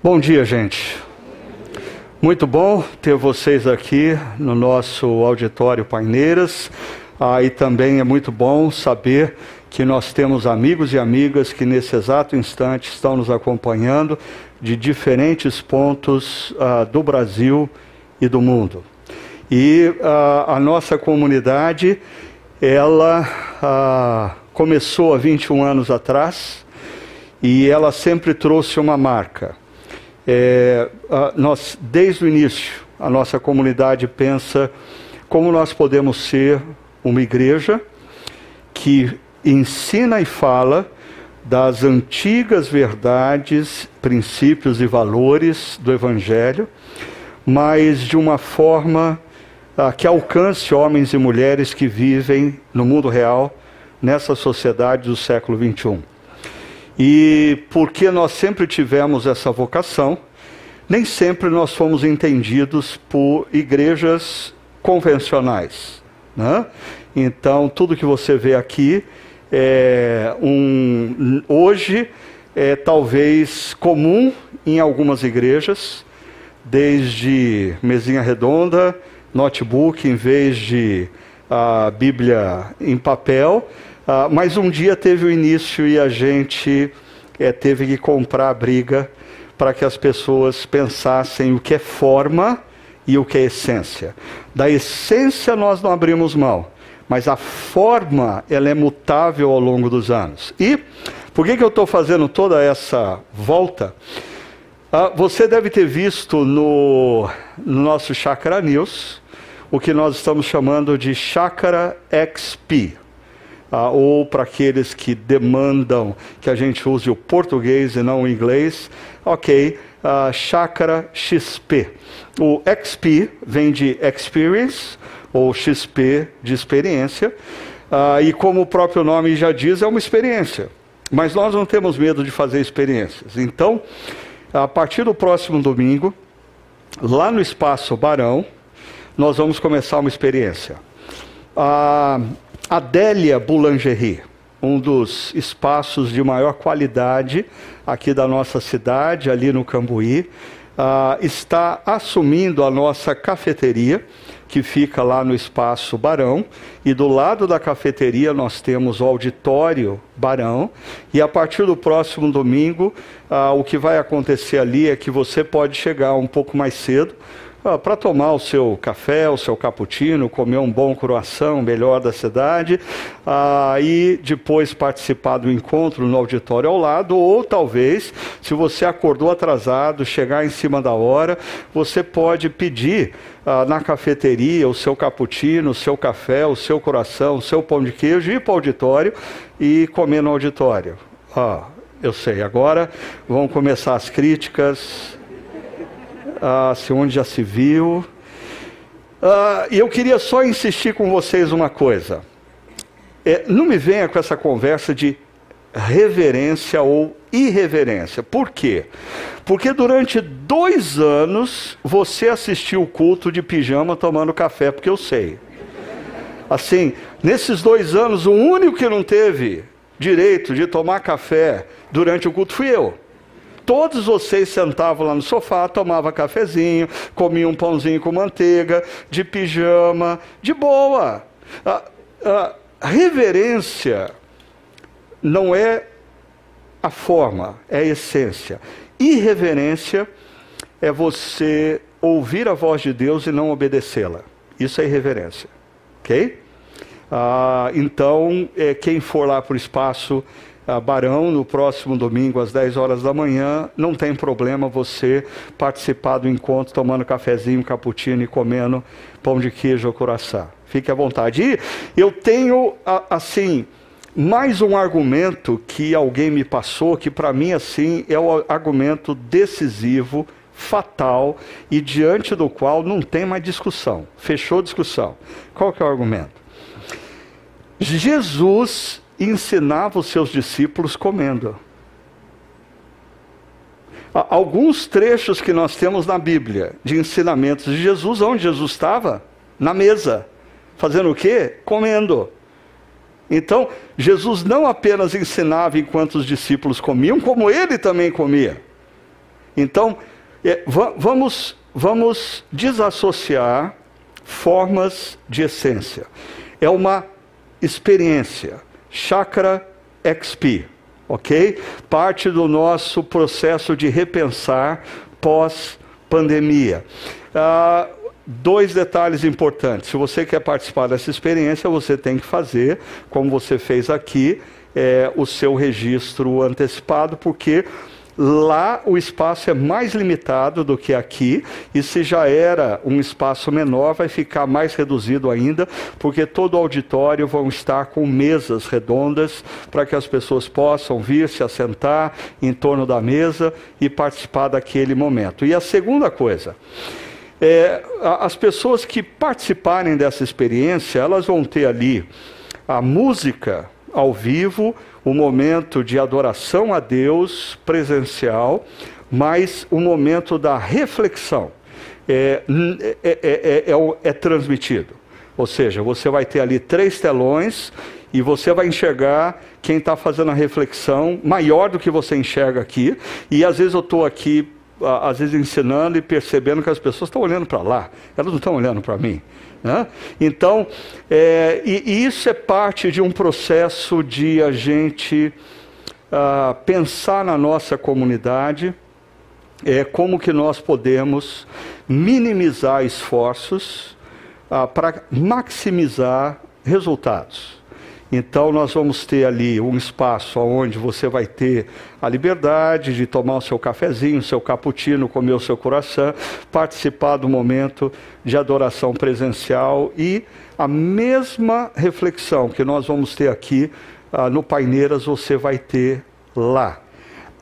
Bom dia, gente. Muito bom ter vocês aqui no nosso auditório Paineiras. Ah, e também é muito bom saber que nós temos amigos e amigas que nesse exato instante estão nos acompanhando de diferentes pontos ah, do Brasil e do mundo. E ah, a nossa comunidade, ela ah, começou há 21 anos atrás e ela sempre trouxe uma marca. É, nós, desde o início, a nossa comunidade pensa como nós podemos ser uma igreja que ensina e fala das antigas verdades, princípios e valores do Evangelho, mas de uma forma que alcance homens e mulheres que vivem no mundo real, nessa sociedade do século 21. E porque nós sempre tivemos essa vocação, nem sempre nós fomos entendidos por igrejas convencionais. Né? Então, tudo que você vê aqui é um, hoje é talvez comum em algumas igrejas, desde mesinha redonda, notebook em vez de a Bíblia em papel, uh, mas um dia teve o início e a gente é, teve que comprar a briga para que as pessoas pensassem o que é forma e o que é essência. Da essência nós não abrimos mão, mas a forma ela é mutável ao longo dos anos. E por que, que eu estou fazendo toda essa volta? Ah, você deve ter visto no, no nosso Chakra News o que nós estamos chamando de Chakra XP. Ah, ou para aqueles que demandam que a gente use o português e não o inglês, ok, uh, Chakra XP. O XP vem de Experience, ou XP de experiência, uh, e como o próprio nome já diz, é uma experiência. Mas nós não temos medo de fazer experiências. Então, a partir do próximo domingo, lá no Espaço Barão, nós vamos começar uma experiência. A Adélia Boulangerie, um dos espaços de maior qualidade aqui da nossa cidade, ali no Cambuí, uh, está assumindo a nossa cafeteria, que fica lá no Espaço Barão, e do lado da cafeteria nós temos o auditório Barão, e a partir do próximo domingo, uh, o que vai acontecer ali é que você pode chegar um pouco mais cedo, para tomar o seu café, o seu cappuccino, comer um bom croissant melhor da cidade, ah, e depois participar do encontro no auditório ao lado, ou talvez, se você acordou atrasado, chegar em cima da hora, você pode pedir ah, na cafeteria o seu cappuccino, o seu café, o seu coração, o seu pão de queijo, ir para o auditório e comer no auditório. Ah, eu sei, agora vão começar as críticas, ah, se onde já se viu. Ah, e eu queria só insistir com vocês uma coisa. É, não me venha com essa conversa de reverência ou irreverência. Por quê? Porque durante dois anos você assistiu o culto de pijama tomando café, porque eu sei. Assim, nesses dois anos, o único que não teve direito de tomar café durante o culto fui eu todos vocês sentavam lá no sofá, tomavam cafezinho, comiam um pãozinho com manteiga, de pijama, de boa. A, a reverência não é a forma, é a essência. Irreverência é você ouvir a voz de Deus e não obedecê-la. Isso é irreverência. Ok? Ah, então, é, quem for lá para o espaço Barão no próximo domingo às 10 horas da manhã. Não tem problema você participar do encontro tomando cafezinho, cappuccino e comendo pão de queijo ou coração. Fique à vontade. E eu tenho, assim, mais um argumento que alguém me passou, que para mim, assim, é o argumento decisivo, fatal e diante do qual não tem mais discussão. Fechou discussão. Qual que é o argumento? Jesus ensinava os seus discípulos comendo. Alguns trechos que nós temos na Bíblia de ensinamentos de Jesus, onde Jesus estava? Na mesa. Fazendo o quê? Comendo. Então, Jesus não apenas ensinava enquanto os discípulos comiam, como ele também comia. Então, é, vamos, vamos desassociar formas de essência. É uma experiência. Chakra XP, ok? Parte do nosso processo de repensar pós-pandemia. Ah, dois detalhes importantes. Se você quer participar dessa experiência, você tem que fazer, como você fez aqui, é, o seu registro antecipado, porque Lá o espaço é mais limitado do que aqui, e se já era um espaço menor, vai ficar mais reduzido ainda, porque todo o auditório vão estar com mesas redondas para que as pessoas possam vir se assentar em torno da mesa e participar daquele momento. E a segunda coisa, é, as pessoas que participarem dessa experiência, elas vão ter ali a música ao vivo, o momento de adoração a Deus presencial, mas o momento da reflexão é, é, é, é, transmitido. Ou seja, você vai ter ali três telões e você vai enxergar quem está fazendo a reflexão maior do que você enxerga aqui. E às vezes eu estou aqui, às vezes ensinando e percebendo que as pessoas estão olhando para lá, elas não estão olhando para mim. Né? Então, é, e, e, isso é parte de um processo de a gente ah, pensar na nossa comunidade, é, como que nós podemos minimizar esforços ah, para maximizar resultados. Então nós vamos ter ali um espaço onde você vai ter a liberdade de tomar o seu cafezinho, o seu cappuccino, comer o seu coração, participar do momento de adoração presencial e a mesma reflexão que nós vamos ter aqui ah, no Paineiras você vai ter lá.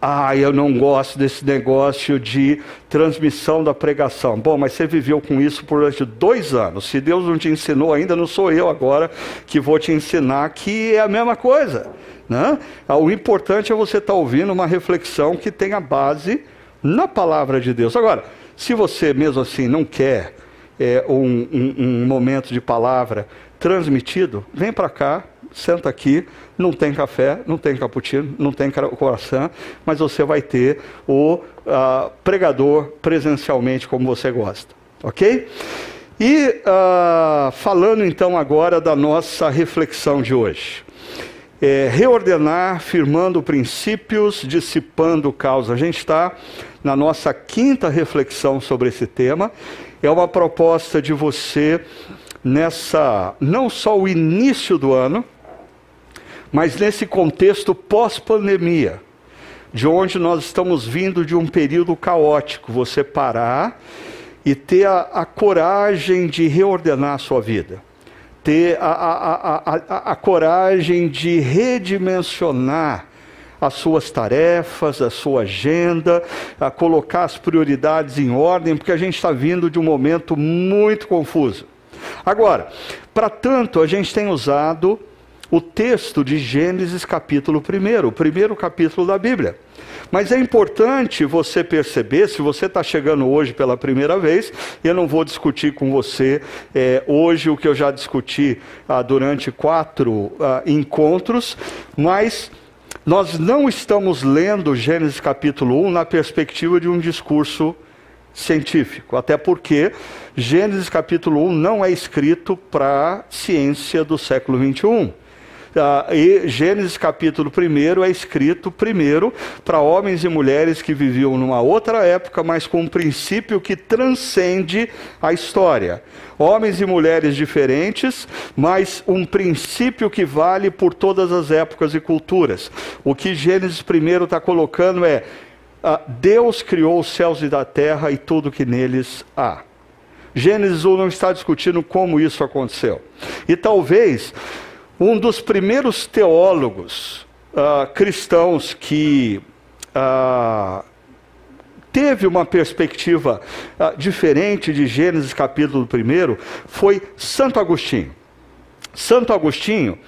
Ah, eu não gosto desse negócio de transmissão da pregação. Bom, mas você viveu com isso durante dois anos. Se Deus não te ensinou ainda, não sou eu agora que vou te ensinar que é a mesma coisa. Né? Ah, o importante é você estar tá ouvindo uma reflexão que tenha base na palavra de Deus. Agora, se você mesmo assim não quer é, um, um, um momento de palavra transmitido, vem para cá, senta aqui, não tem café, não tem cappuccino, não tem coração, mas você vai ter o uh, pregador presencialmente como você gosta, ok? E uh, falando então agora da nossa reflexão de hoje. É, reordenar, firmando princípios, dissipando causa. A gente está na nossa quinta reflexão sobre esse tema. É uma proposta de você nessa, não só o início do ano, mas nesse contexto pós-pandemia, de onde nós estamos vindo de um período caótico, você parar e ter a, a coragem de reordenar a sua vida, ter a, a, a coragem de redimensionar as suas tarefas, a sua agenda, a colocar as prioridades em ordem, porque a gente está vindo de um momento muito confuso. Agora, para tanto, a gente tem usado o texto de Gênesis capítulo 1, o primeiro capítulo da Bíblia. Mas é importante você perceber, se você está chegando hoje pela primeira vez, eu não vou discutir com você é, hoje o que eu já discuti ah, durante quatro ah, encontros, mas nós não estamos lendo Gênesis capítulo 1 na perspectiva de um discurso científico, até porque Gênesis capítulo 1 não é escrito para ciência do século 21. Ah, e Gênesis capítulo 1 é escrito primeiro para homens e mulheres que viviam numa outra época, mas com um princípio que transcende a história. Homens e mulheres diferentes, mas um princípio que vale por todas as épocas e culturas. O que Gênesis 1 está colocando é: ah, Deus criou os céus e da terra e tudo que neles há. Gênesis 1 não está discutindo como isso aconteceu. E talvez um dos primeiros teólogos uh, cristãos que uh, teve uma perspectiva uh, diferente de Gênesis capítulo 1 foi Santo Agostinho. Santo Agostinho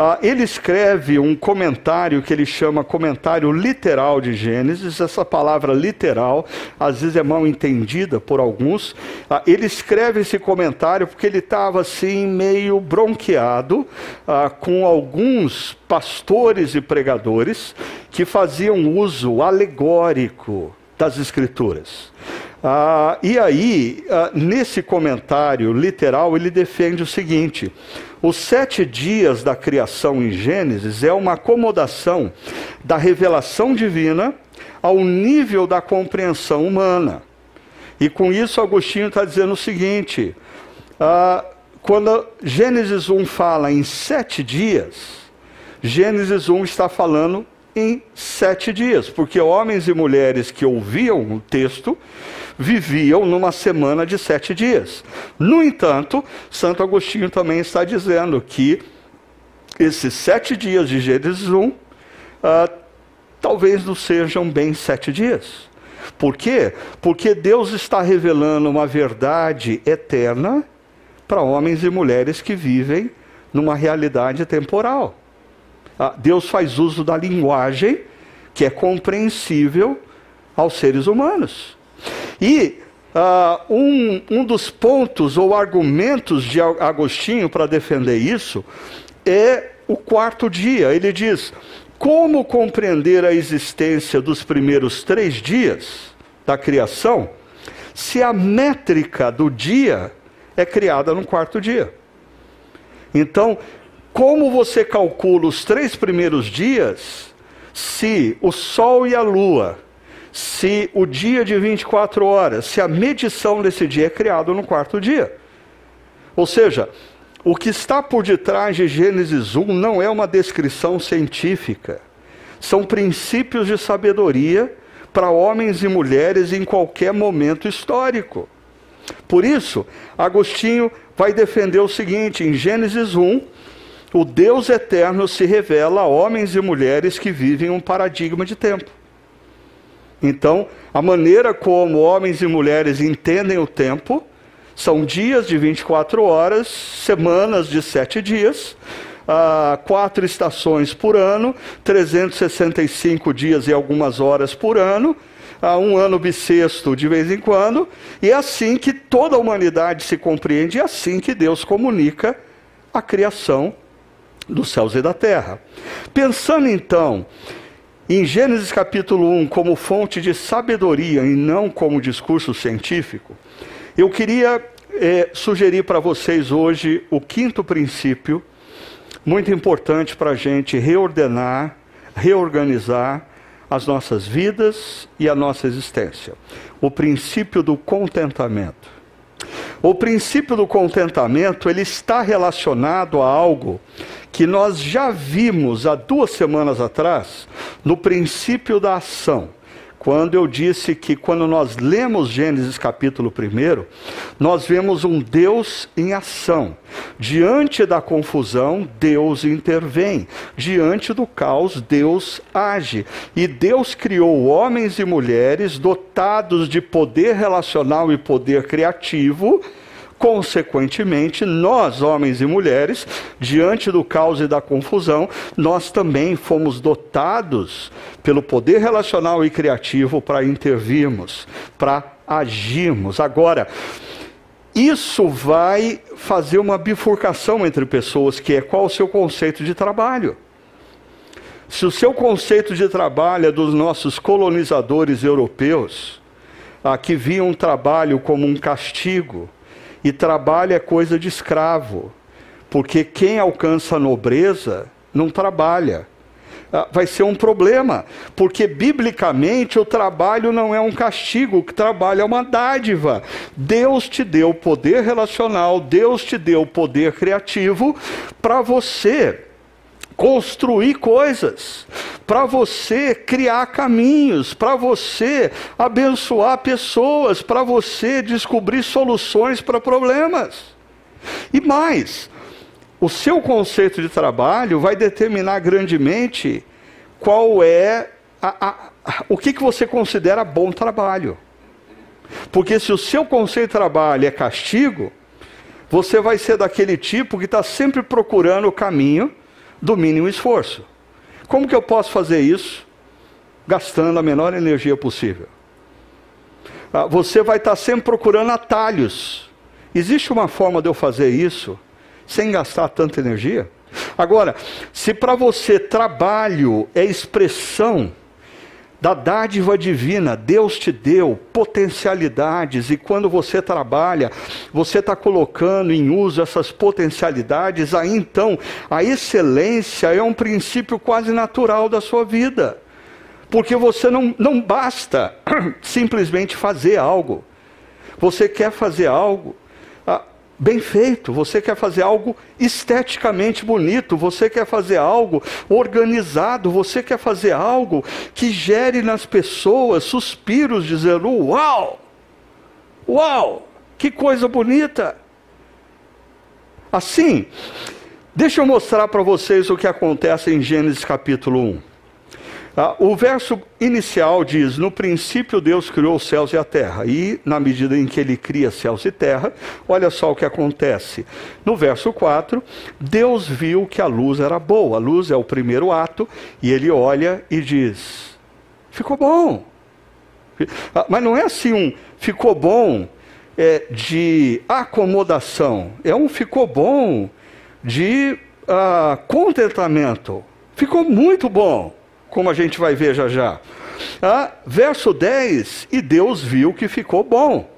ah, ele escreve um comentário que ele chama comentário literal de Gênesis. Essa palavra literal, às vezes é mal entendida por alguns. Ah, ele escreve esse comentário porque ele estava assim meio bronqueado ah, com alguns pastores e pregadores que faziam uso alegórico das Escrituras. Ah, e aí, ah, nesse comentário literal, ele defende o seguinte: os sete dias da criação em Gênesis é uma acomodação da revelação divina ao nível da compreensão humana. E com isso, Agostinho está dizendo o seguinte: ah, quando Gênesis 1 fala em sete dias, Gênesis 1 está falando em sete dias, porque homens e mulheres que ouviam o texto viviam numa semana de sete dias. No entanto, Santo Agostinho também está dizendo que esses sete dias de Gênesis 1 ah, talvez não sejam bem sete dias. Por quê? Porque Deus está revelando uma verdade eterna para homens e mulheres que vivem numa realidade temporal. Ah, Deus faz uso da linguagem que é compreensível aos seres humanos. E uh, um, um dos pontos ou argumentos de Agostinho para defender isso é o quarto dia. Ele diz: como compreender a existência dos primeiros três dias da criação se a métrica do dia é criada no quarto dia? Então, como você calcula os três primeiros dias se o Sol e a Lua, se o dia de 24 horas, se a medição desse dia é criado no quarto dia? Ou seja, o que está por detrás de Gênesis 1 não é uma descrição científica, são princípios de sabedoria para homens e mulheres em qualquer momento histórico. Por isso, Agostinho vai defender o seguinte: em Gênesis 1, o Deus eterno se revela a homens e mulheres que vivem um paradigma de tempo. Então, a maneira como homens e mulheres entendem o tempo são dias de 24 horas, semanas de sete dias, uh, quatro estações por ano, 365 dias e algumas horas por ano, uh, um ano bissexto de vez em quando, e é assim que toda a humanidade se compreende, é assim que Deus comunica a criação dos céus e da terra. Pensando então em Gênesis capítulo 1 como fonte de sabedoria e não como discurso científico, eu queria é, sugerir para vocês hoje o quinto princípio, muito importante para a gente reordenar, reorganizar as nossas vidas e a nossa existência. O princípio do contentamento. O princípio do contentamento ele está relacionado a algo que nós já vimos há duas semanas atrás no princípio da ação. Quando eu disse que quando nós lemos Gênesis capítulo 1, nós vemos um Deus em ação. Diante da confusão, Deus intervém. Diante do caos, Deus age. E Deus criou homens e mulheres dotados de poder relacional e poder criativo Consequentemente, nós, homens e mulheres, diante do caos e da confusão, nós também fomos dotados pelo poder relacional e criativo para intervirmos, para agirmos. Agora, isso vai fazer uma bifurcação entre pessoas, que é qual o seu conceito de trabalho. Se o seu conceito de trabalho é dos nossos colonizadores europeus, que viam o trabalho como um castigo, e trabalho é coisa de escravo, porque quem alcança a nobreza não trabalha. Ah, vai ser um problema, porque biblicamente o trabalho não é um castigo, o trabalho é uma dádiva. Deus te deu poder relacional, Deus te deu poder criativo para você construir coisas, para você criar caminhos, para você abençoar pessoas, para você descobrir soluções para problemas. E mais, o seu conceito de trabalho vai determinar grandemente qual é a, a, a, o que, que você considera bom trabalho. Porque se o seu conceito de trabalho é castigo, você vai ser daquele tipo que está sempre procurando o caminho do mínimo esforço. Como que eu posso fazer isso? Gastando a menor energia possível. Ah, você vai estar sempre procurando atalhos. Existe uma forma de eu fazer isso sem gastar tanta energia? Agora, se para você trabalho é expressão da dádiva divina. Deus te deu potencialidades e quando você trabalha, você está colocando em uso essas potencialidades, aí então a excelência é um princípio quase natural da sua vida. Porque você não, não basta simplesmente fazer algo. Você quer fazer algo bem feito, você quer fazer algo esteticamente bonito, você quer fazer algo organizado, você quer fazer algo que gere nas pessoas suspiros dizendo: Uau! Uau! Que coisa bonita! Assim, deixa eu mostrar para vocês o que acontece em Gênesis capítulo 1. Ah, o verso inicial diz: No princípio Deus criou os céus e a terra. E, na medida em que ele cria céus e terra, olha só o que acontece. No verso 4, Deus viu que a luz era boa. A luz é o primeiro ato, e ele olha e diz: Ficou bom. Ah, mas não é assim um ficou bom é, de acomodação, é um ficou bom de ah, contentamento. Ficou muito bom como a gente vai ver já já. Ah, verso 10: E Deus viu que ficou bom.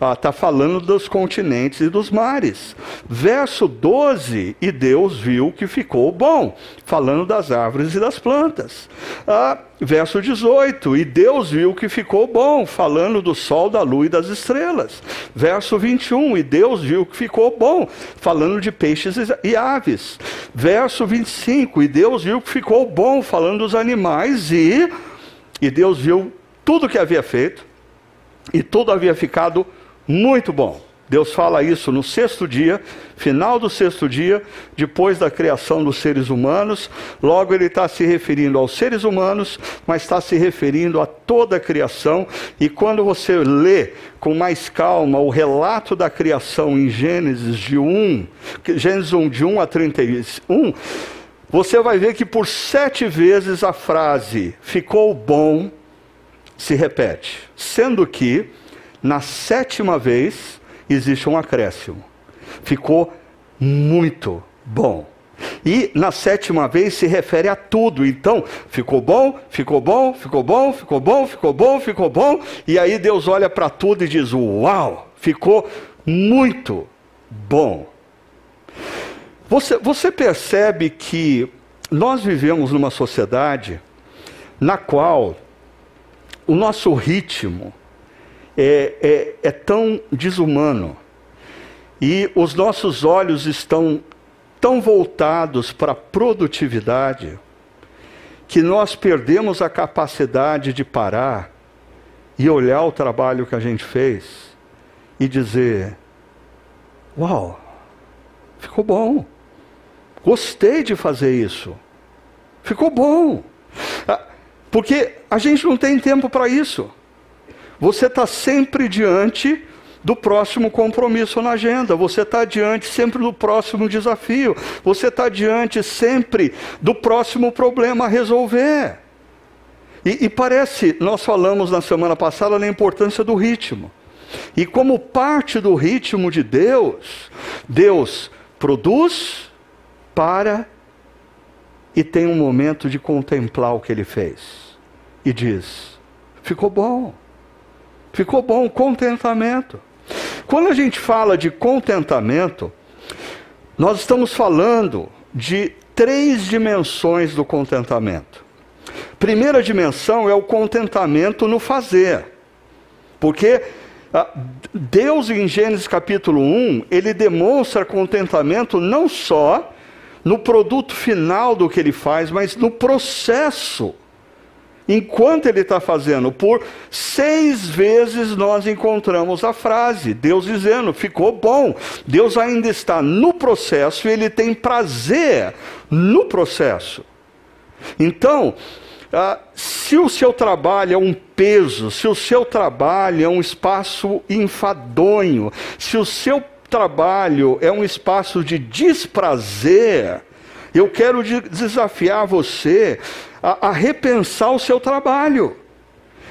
Está ah, falando dos continentes e dos mares. Verso 12: E Deus viu que ficou bom, falando das árvores e das plantas. Ah, verso 18: E Deus viu que ficou bom, falando do sol, da lua e das estrelas. Verso 21: E Deus viu que ficou bom, falando de peixes e aves. Verso 25: E Deus viu que ficou bom, falando dos animais e. E Deus viu tudo que havia feito, e tudo havia ficado muito bom. Deus fala isso no sexto dia, final do sexto dia, depois da criação dos seres humanos. Logo, ele está se referindo aos seres humanos, mas está se referindo a toda a criação. E quando você lê com mais calma o relato da criação em Gênesis de 1, Gênesis 1, de 1 a 31, você vai ver que por sete vezes a frase ficou bom se repete, sendo que na sétima vez, existe um acréscimo. Ficou muito bom. E na sétima vez se refere a tudo. Então, ficou bom, ficou bom, ficou bom, ficou bom, ficou bom, ficou bom. E aí Deus olha para tudo e diz: Uau, ficou muito bom. Você, você percebe que nós vivemos numa sociedade na qual o nosso ritmo, é, é, é tão desumano. E os nossos olhos estão tão voltados para a produtividade que nós perdemos a capacidade de parar e olhar o trabalho que a gente fez e dizer: Uau, ficou bom, gostei de fazer isso, ficou bom. Ah, porque a gente não tem tempo para isso você está sempre diante do próximo compromisso na agenda, você está diante sempre do próximo desafio, você está diante sempre do próximo problema a resolver. E, e, parece, nós falamos na semana passada da importância do ritmo. E como parte do ritmo de Deus, Deus produz, para e tem um momento de contemplar o que ele fez. E diz: ficou bom. Ficou bom, contentamento. Quando a gente fala de contentamento, nós estamos falando de três dimensões do contentamento. Primeira dimensão é o contentamento no fazer. Porque ah, Deus em Gênesis capítulo 1, ele demonstra contentamento não só no produto final do que ele faz, mas no processo enquanto ele está fazendo. Por seis vezes nós encontramos a frase, Deus dizendo, ficou bom. Deus ainda está no processo e ele tem prazer no processo. Então, ah, se o seu trabalho é um peso, se o seu trabalho é um espaço enfadonho, se o seu trabalho é um espaço de desprazer, eu quero desafiar você a, a repensar o seu trabalho.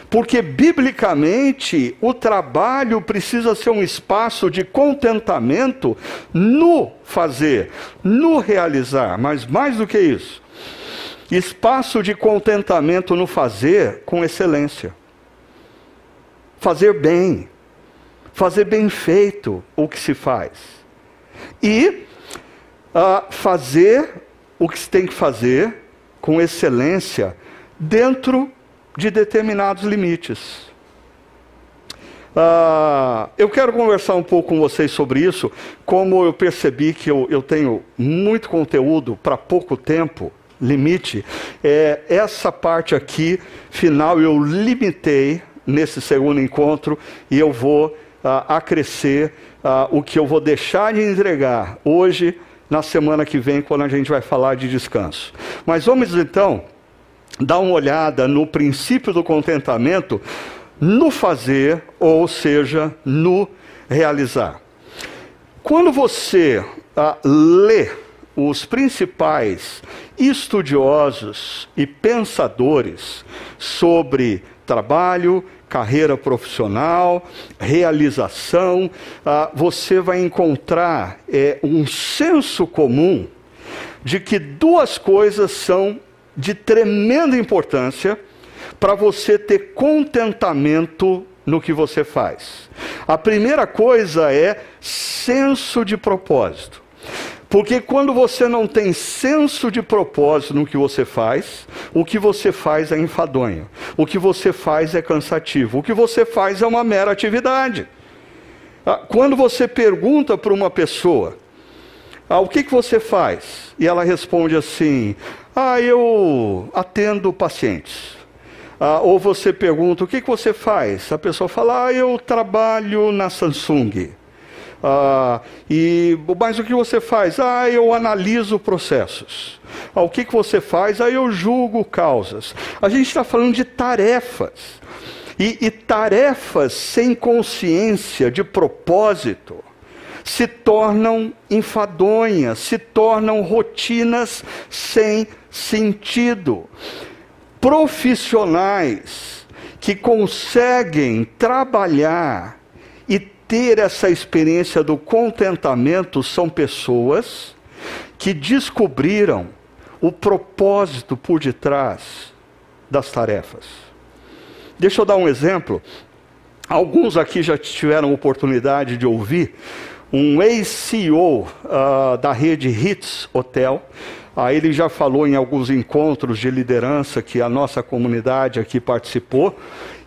Porque, biblicamente, o trabalho precisa ser um espaço de contentamento no fazer, no realizar, mas mais do que isso. espaço de contentamento no fazer com excelência. Fazer bem, fazer bem feito o que se faz. E uh, fazer o que se tem que fazer com excelência dentro de determinados limites. Uh, eu quero conversar um pouco com vocês sobre isso, como eu percebi que eu, eu tenho muito conteúdo para pouco tempo, limite, é, essa parte aqui, final, eu limitei nesse segundo encontro e eu vou uh, acrescer uh, o que eu vou deixar de entregar hoje, na semana que vem, quando a gente vai falar de descanso. Mas vamos então dar uma olhada no princípio do contentamento no fazer, ou seja, no realizar. Quando você ah, lê os principais estudiosos e pensadores sobre trabalho, carreira profissional, realização, ah, você vai encontrar é, um senso comum de que duas coisas são de tremenda importância para você ter contentamento no que você faz. A primeira coisa é senso de propósito. Porque quando você não tem senso de propósito no que você faz, o que você faz é enfadonho. O que você faz é cansativo. O que você faz é uma mera atividade. Ah, quando você pergunta para uma pessoa, ah, o que, que você faz? E ela responde assim: Ah, eu atendo pacientes. Ah, ou você pergunta: O que, que você faz? A pessoa fala: Ah, eu trabalho na Samsung. Ah, e, mas o que você faz? Ah, eu analiso processos. Ah, o que, que você faz? Ah, eu julgo causas. A gente está falando de tarefas. E, e tarefas sem consciência de propósito se tornam enfadonhas, se tornam rotinas sem sentido. Profissionais que conseguem trabalhar ter essa experiência do contentamento são pessoas que descobriram o propósito por detrás das tarefas. Deixa eu dar um exemplo. Alguns aqui já tiveram oportunidade de ouvir um ex-CEO uh, ah, da rede Hits Hotel. Uh, ele já falou em alguns encontros de liderança que a nossa comunidade aqui participou.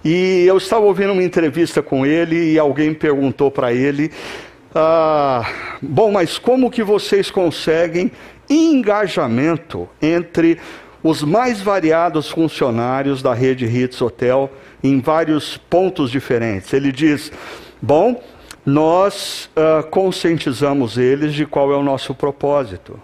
E eu estava ouvindo uma entrevista com ele e alguém perguntou para ele: ah, bom, mas como que vocês conseguem engajamento entre os mais variados funcionários da rede Hits Hotel em vários pontos diferentes? Ele diz: bom, nós ah, conscientizamos eles de qual é o nosso propósito.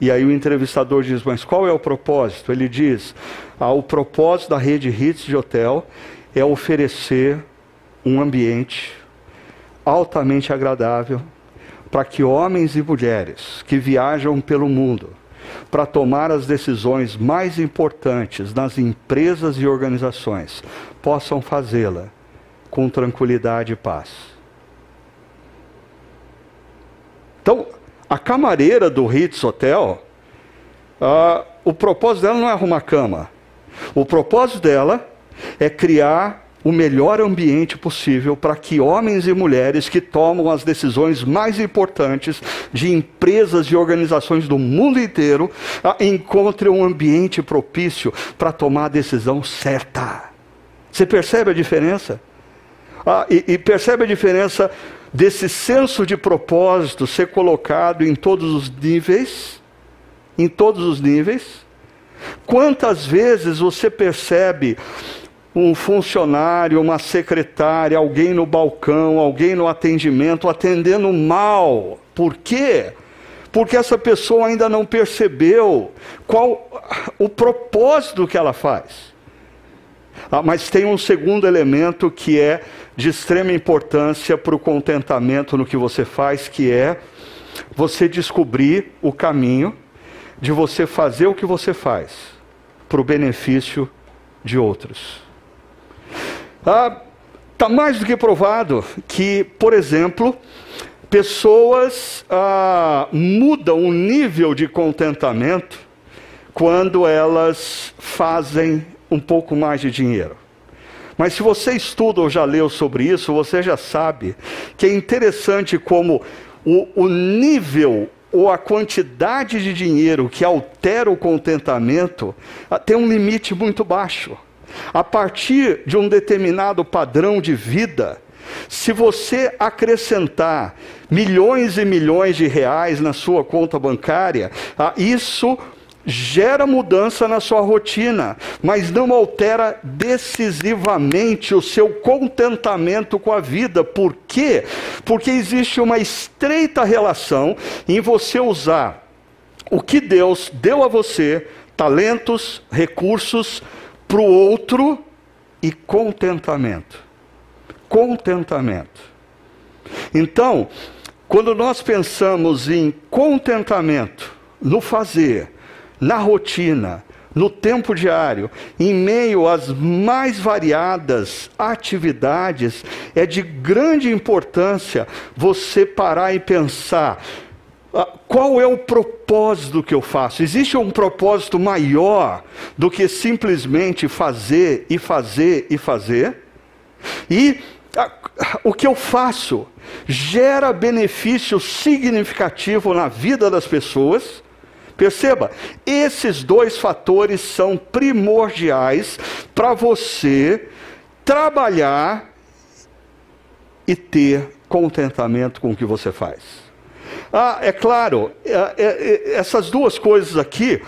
E aí o entrevistador diz: Mas qual é o propósito? Ele diz: ah, O propósito da rede Hits de Hotel é oferecer um ambiente altamente agradável para que homens e mulheres que viajam pelo mundo para tomar as decisões mais importantes nas empresas e organizações possam fazê-la com tranquilidade e paz. Então, a camareira do Ritz Hotel, uh, o propósito dela não é arrumar cama. O propósito dela é criar o melhor ambiente possível para que homens e mulheres que tomam as decisões mais importantes de empresas e organizações do mundo inteiro encontrem um ambiente propício para tomar a decisão certa. Você percebe a diferença? Ah, e, e percebe a diferença desse senso de propósito ser colocado em todos os níveis? Em todos os níveis? Quantas vezes você percebe um funcionário, uma secretária, alguém no balcão, alguém no atendimento atendendo mal. Por quê? Porque essa pessoa ainda não percebeu qual o propósito que ela faz. Ah, mas tem um segundo elemento que é de extrema importância para o contentamento no que você faz, que é você descobrir o caminho de você fazer o que você faz para o benefício de outros. Está ah, mais do que provado que, por exemplo, pessoas ah, mudam o nível de contentamento quando elas fazem um pouco mais de dinheiro. Mas se você estuda ou já leu sobre isso, você já sabe que é interessante como o, o nível ou a quantidade de dinheiro que altera o contentamento ah, tem um limite muito baixo. A partir de um determinado padrão de vida, se você acrescentar milhões e milhões de reais na sua conta bancária, ah, isso gera mudança na sua rotina, mas não altera decisivamente o seu contentamento com a vida. Por quê? Porque existe uma estreita relação em você usar o que Deus deu a você, talentos, recursos, para o outro e contentamento. Contentamento. Então, quando nós pensamos em contentamento, no fazer, na rotina, no tempo diário, em meio às mais variadas atividades, é de grande importância você parar e pensar. Ah, qual é o propósito que eu faço? Existe um propósito maior do que simplesmente fazer e fazer e fazer? E ah, o que eu faço gera benefício significativo na vida das pessoas? Perceba, esses dois fatores são primordiais para você trabalhar e ter contentamento com o que você faz. Ah, é claro, é, é, é, essas duas coisas aqui,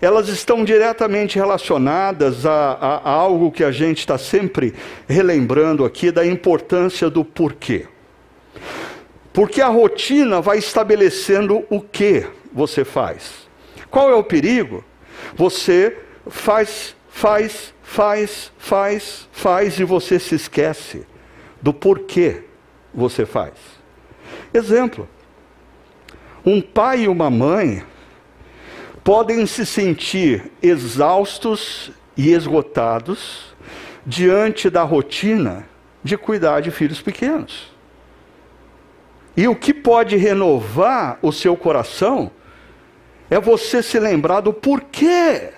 elas estão diretamente relacionadas a, a, a algo que a gente está sempre relembrando aqui, da importância do porquê. Porque a rotina vai estabelecendo o que você faz. Qual é o perigo? Você faz, faz, faz, faz, faz e você se esquece do porquê você faz. Exemplo: um pai e uma mãe podem se sentir exaustos e esgotados diante da rotina de cuidar de filhos pequenos. E o que pode renovar o seu coração é você se lembrar do porquê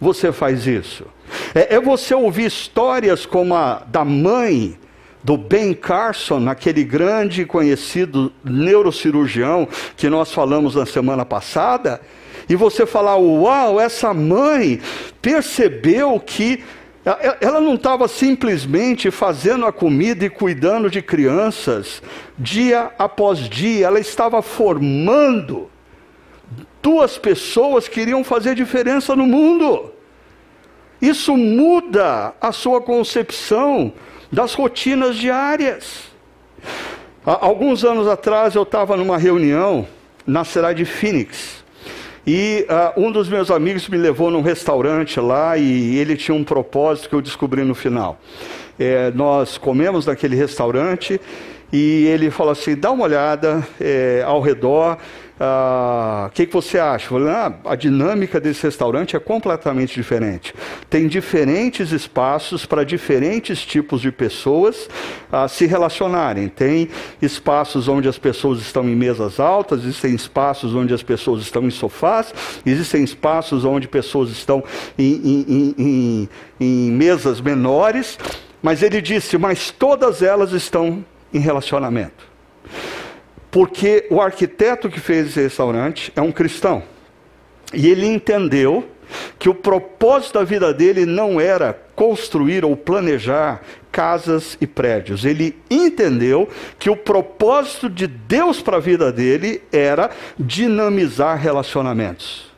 você faz isso. É, é você ouvir histórias como a da mãe do Ben Carson, aquele grande e conhecido neurocirurgião que nós falamos na semana passada, e você falar: Uau, essa mãe percebeu que ela não estava simplesmente fazendo a comida e cuidando de crianças dia após dia, ela estava formando duas pessoas queriam fazer diferença no mundo. Isso muda a sua concepção das rotinas diárias. Há alguns anos atrás eu estava numa reunião na cidade de Phoenix. E uh, um dos meus amigos me levou num restaurante lá e ele tinha um propósito que eu descobri no final. É, nós comemos naquele restaurante e ele falou assim: dá uma olhada é, ao redor, o ah, que, que você acha? Falei, ah, a dinâmica desse restaurante é completamente diferente. Tem diferentes espaços para diferentes tipos de pessoas ah, se relacionarem. Tem espaços onde as pessoas estão em mesas altas, existem espaços onde as pessoas estão em sofás, existem espaços onde pessoas estão em, em, em, em mesas menores. Mas ele disse, mas todas elas estão em relacionamento. Porque o arquiteto que fez esse restaurante é um cristão. E ele entendeu que o propósito da vida dele não era construir ou planejar casas e prédios. Ele entendeu que o propósito de Deus para a vida dele era dinamizar relacionamentos.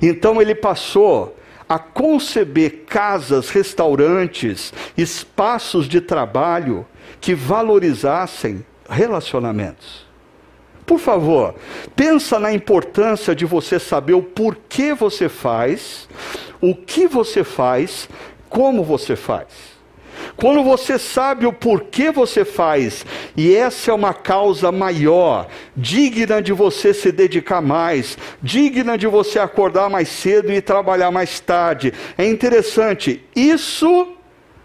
Então ele passou a conceber casas, restaurantes, espaços de trabalho que valorizassem relacionamentos. Por favor, pensa na importância de você saber o porquê você faz, o que você faz, como você faz. Quando você sabe o porquê você faz, e essa é uma causa maior, digna de você se dedicar mais, digna de você acordar mais cedo e trabalhar mais tarde. É interessante, isso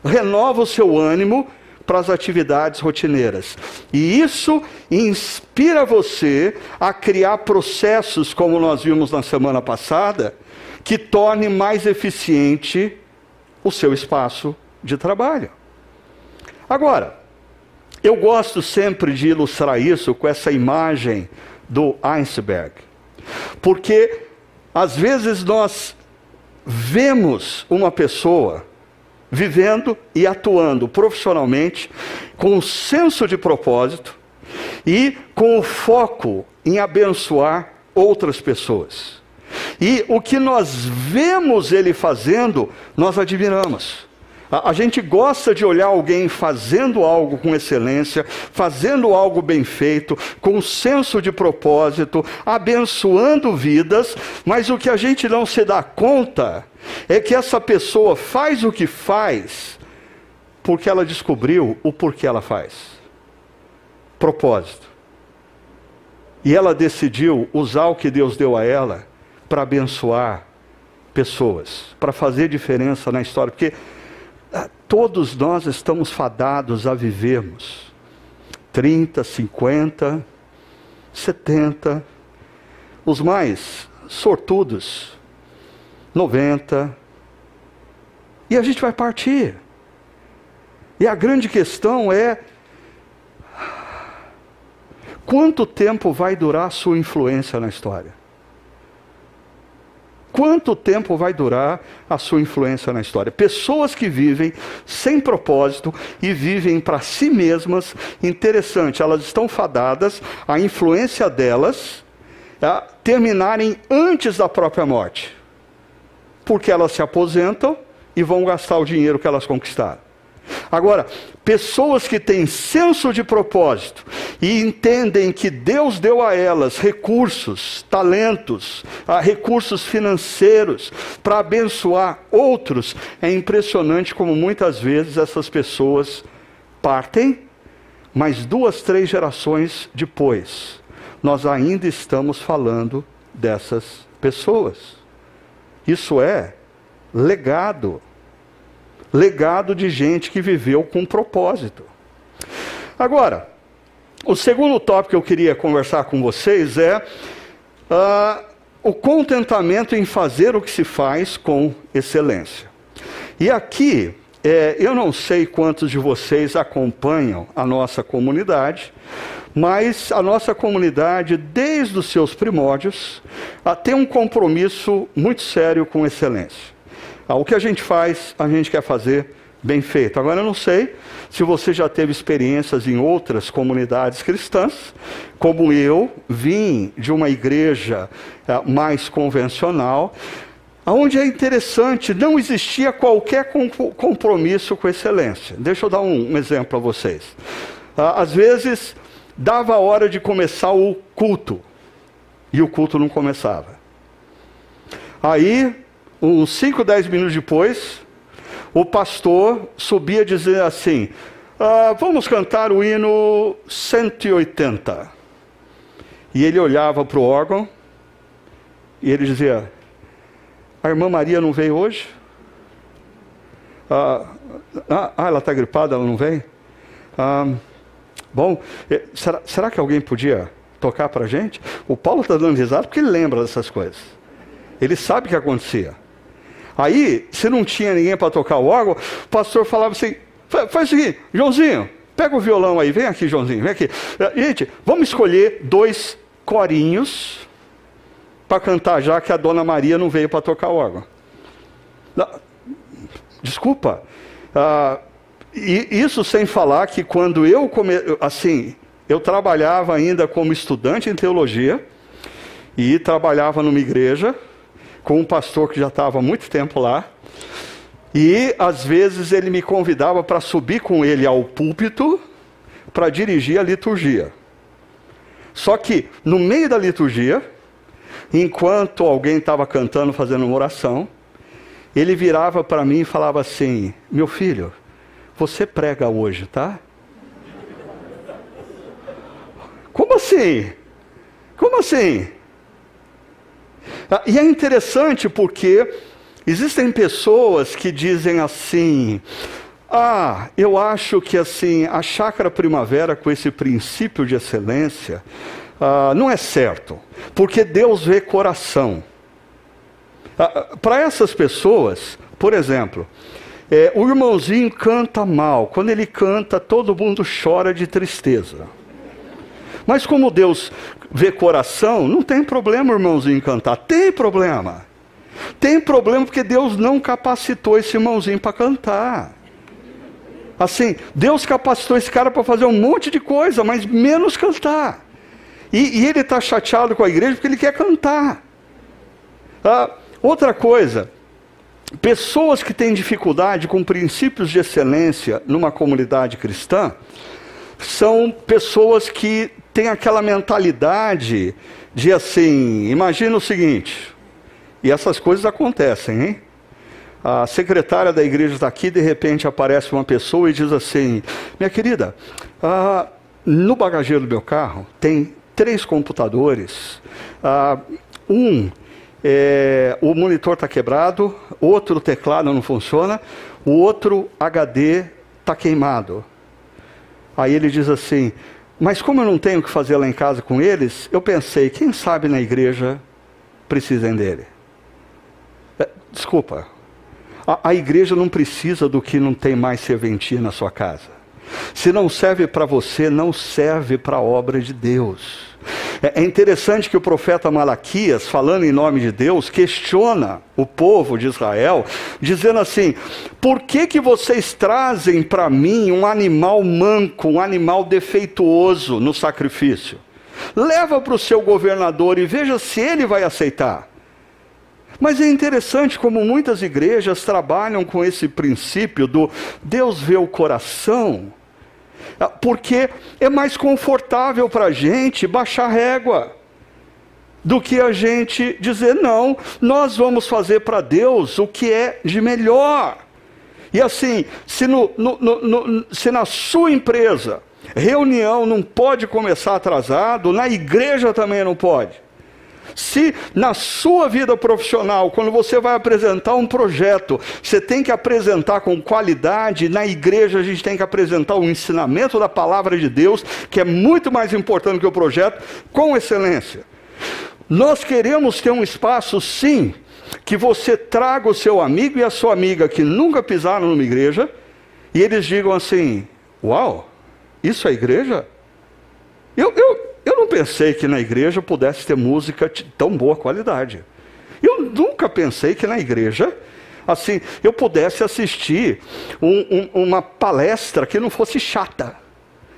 renova o seu ânimo para as atividades rotineiras. E isso inspira você a criar processos, como nós vimos na semana passada, que torne mais eficiente o seu espaço de trabalho. Agora, eu gosto sempre de ilustrar isso com essa imagem do iceberg, porque às vezes nós vemos uma pessoa vivendo e atuando profissionalmente com um senso de propósito e com o foco em abençoar outras pessoas. E o que nós vemos ele fazendo, nós admiramos. A, a, gente gosta de olhar alguém fazendo algo com excelência, fazendo algo bem feito, com senso de propósito, abençoando vidas, mas o que a gente não se dá conta é que essa pessoa faz o que faz porque ela descobriu o porquê ela faz. Propósito. E ela decidiu usar o que Deus deu a ela para abençoar pessoas, para fazer diferença na história, porque todos nós estamos fadados a vivermos 30, 50, 70, os mais sortudos, 90, e a gente vai partir. E a grande questão é: quanto tempo vai durar a sua influência na história? Quanto tempo vai durar a sua influência na história? Pessoas que vivem sem propósito e vivem para si mesmas, interessante, elas estão fadadas, a influência delas a terminarem antes da própria morte. Porque elas se aposentam e vão gastar o dinheiro que elas conquistaram. Agora, pessoas que têm senso de propósito e entendem que Deus deu a elas recursos, talentos, ah, recursos financeiros para abençoar outros, é impressionante como muitas vezes essas pessoas partem, mas duas, três gerações depois, nós ainda estamos falando dessas pessoas. Isso é legado legado de gente que viveu com propósito. Agora, o segundo tópico que eu queria conversar com vocês é uh, o contentamento em fazer o que se faz com excelência. E aqui, é, eu não sei quantos de vocês acompanham a nossa comunidade, mas a nossa comunidade, desde os seus primórdios, tem um compromisso muito sério com excelência. Ah, o que a gente faz, a gente quer fazer bem feito. Agora, eu não sei se você já teve experiências em outras comunidades cristãs, como eu, vim de uma igreja ah, mais convencional, onde é interessante, não existia qualquer compromisso com excelência. Deixa eu dar um, um exemplo para vocês. Ah, às vezes, dava a hora de começar o culto, e o culto não começava. Aí uns 5, 10 minutos depois, o pastor subia dizer assim: ah, Vamos cantar o hino 180. E ele olhava para o órgão e ele dizia: A irmã Maria não veio hoje? Ah, ah, ah ela está gripada, ela não vem? Ah, bom, eh, será, será que alguém podia tocar para a gente? O Paulo está dando risada porque ele lembra dessas coisas. Ele sabe o que acontecia. Aí, se não tinha ninguém para tocar o órgão, o pastor falava assim: faz o seguinte, Joãozinho, pega o violão aí, vem aqui, Joãozinho, vem aqui. Eh, gente, vamos escolher dois corinhos para cantar, já que a dona Maria não veio para tocar o órgão. Desculpa. Ah, e isso sem falar que quando eu come... assim, eu trabalhava ainda como estudante em teologia e trabalhava numa igreja com um pastor que já estava há muito tempo lá. E às vezes ele me convidava para subir com ele ao púlpito para dirigir a liturgia. Só que no meio da liturgia, enquanto alguém estava cantando, fazendo uma oração, ele virava para mim e falava assim: Meu filho, você prega hoje, tá? Como assim? Como assim? Ah, e é interessante porque existem pessoas que dizem assim: ah, eu acho que assim a chácara primavera com esse princípio de excelência ah, não é certo, porque Deus vê coração. Ah, Para essas pessoas, por exemplo, é, o irmãozinho canta mal. Quando ele canta, todo mundo chora de tristeza. Mas como Deus vê coração, não tem problema irmãozinho cantar. Tem problema. Tem problema porque Deus não capacitou esse irmãozinho para cantar. Assim, Deus capacitou esse cara para fazer um monte de coisa, mas menos cantar. E, e ele está chateado com a igreja porque ele quer cantar. Ah, outra coisa, pessoas que têm dificuldade com princípios de excelência numa comunidade cristã são pessoas que têm aquela mentalidade de assim: imagina o seguinte, e essas coisas acontecem, hein? A secretária da igreja está aqui, de repente aparece uma pessoa e diz assim: Minha querida, ah, no bagageiro do meu carro tem três computadores. Ah, um, é, o monitor está quebrado, outro teclado não funciona, o outro HD está queimado. Aí ele diz assim: Mas como eu não tenho o que fazer lá em casa com eles, eu pensei, quem sabe na igreja precisem dele. É, desculpa, a, a igreja não precisa do que não tem mais serventia na sua casa. Se não serve para você, não serve para a obra de Deus. É, é interessante que o profeta Malaquias, falando em nome de Deus, questiona o povo de Israel, dizendo assim: por que, que vocês trazem para mim um animal manco, um animal defeituoso no sacrifício? Leva para o seu governador e veja se ele vai aceitar. Mas é interessante como muitas igrejas trabalham com esse princípio do Deus vê o coração, porque é mais confortável para a gente baixar régua do que a gente dizer, não, nós vamos fazer para Deus o que é de melhor. E assim, se, no, no, no, se na sua empresa reunião não pode começar atrasado, na igreja também não pode. Se na sua vida profissional, quando você vai apresentar um projeto, você tem que apresentar com qualidade, na igreja a gente tem que apresentar o ensinamento da palavra de Deus, que é muito mais importante que o projeto, com excelência. Nós queremos ter um espaço, sim, que você traga o seu amigo e a sua amiga que nunca pisaram numa igreja, e eles digam assim: Uau, isso é igreja? Eu, eu, não pensei que na igreja pudesse ter música de tão boa qualidade. Eu nunca pensei que na igreja, assim, eu pudesse assistir um, um, uma palestra que não fosse chata.